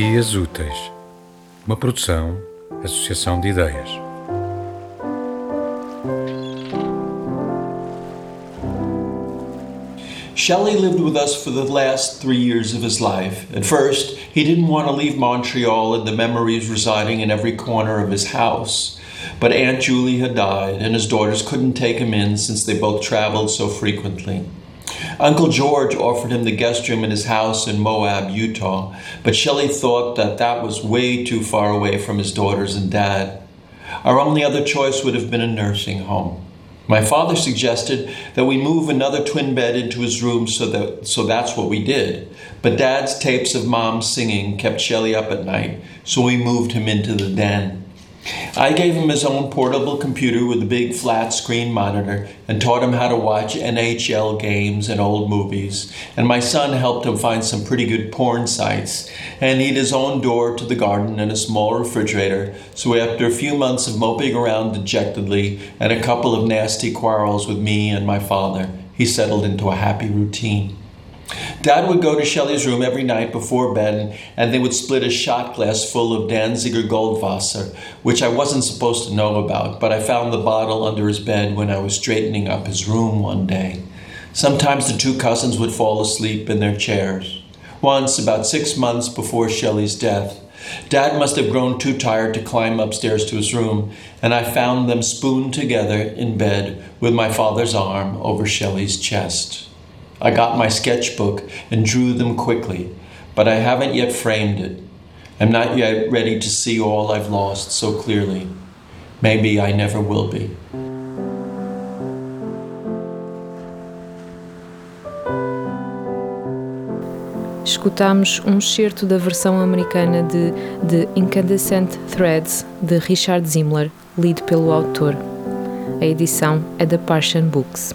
Dias Úteis, uma produção, associação de ideias. Shelley lived with us for the last three years of his life. At first, he didn't want to leave Montreal and the memories residing in every corner of his house. But Aunt Julie had died, and his daughters couldn't take him in since they both traveled so frequently. Uncle George offered him the guest room in his house in Moab, Utah, but Shelley thought that that was way too far away from his daughters and dad. Our only other choice would have been a nursing home. My father suggested that we move another twin bed into his room, so that so that's what we did. But Dad's tapes of Mom singing kept Shelley up at night, so we moved him into the den. I gave him his own portable computer with a big flat screen monitor and taught him how to watch NHL games and old movies. And my son helped him find some pretty good porn sites and he had his own door to the garden and a small refrigerator. So after a few months of moping around dejectedly and a couple of nasty quarrels with me and my father, he settled into a happy routine. Dad would go to Shelley's room every night before bed, and they would split a shot glass full of Danziger Goldwasser, which I wasn't supposed to know about, but I found the bottle under his bed when I was straightening up his room one day. Sometimes the two cousins would fall asleep in their chairs. Once, about six months before Shelley's death, Dad must have grown too tired to climb upstairs to his room, and I found them spooned together in bed with my father's arm over Shelley's chest. I got my sketchbook and drew them quickly, but I haven't yet framed it. I'm not yet ready to see all I've lost so clearly. Maybe I never will be. Escutamos um excerto da versão americana de The Incandescent Threads de Richard Zimler, lido pelo autor. A edição é da Parthian Books.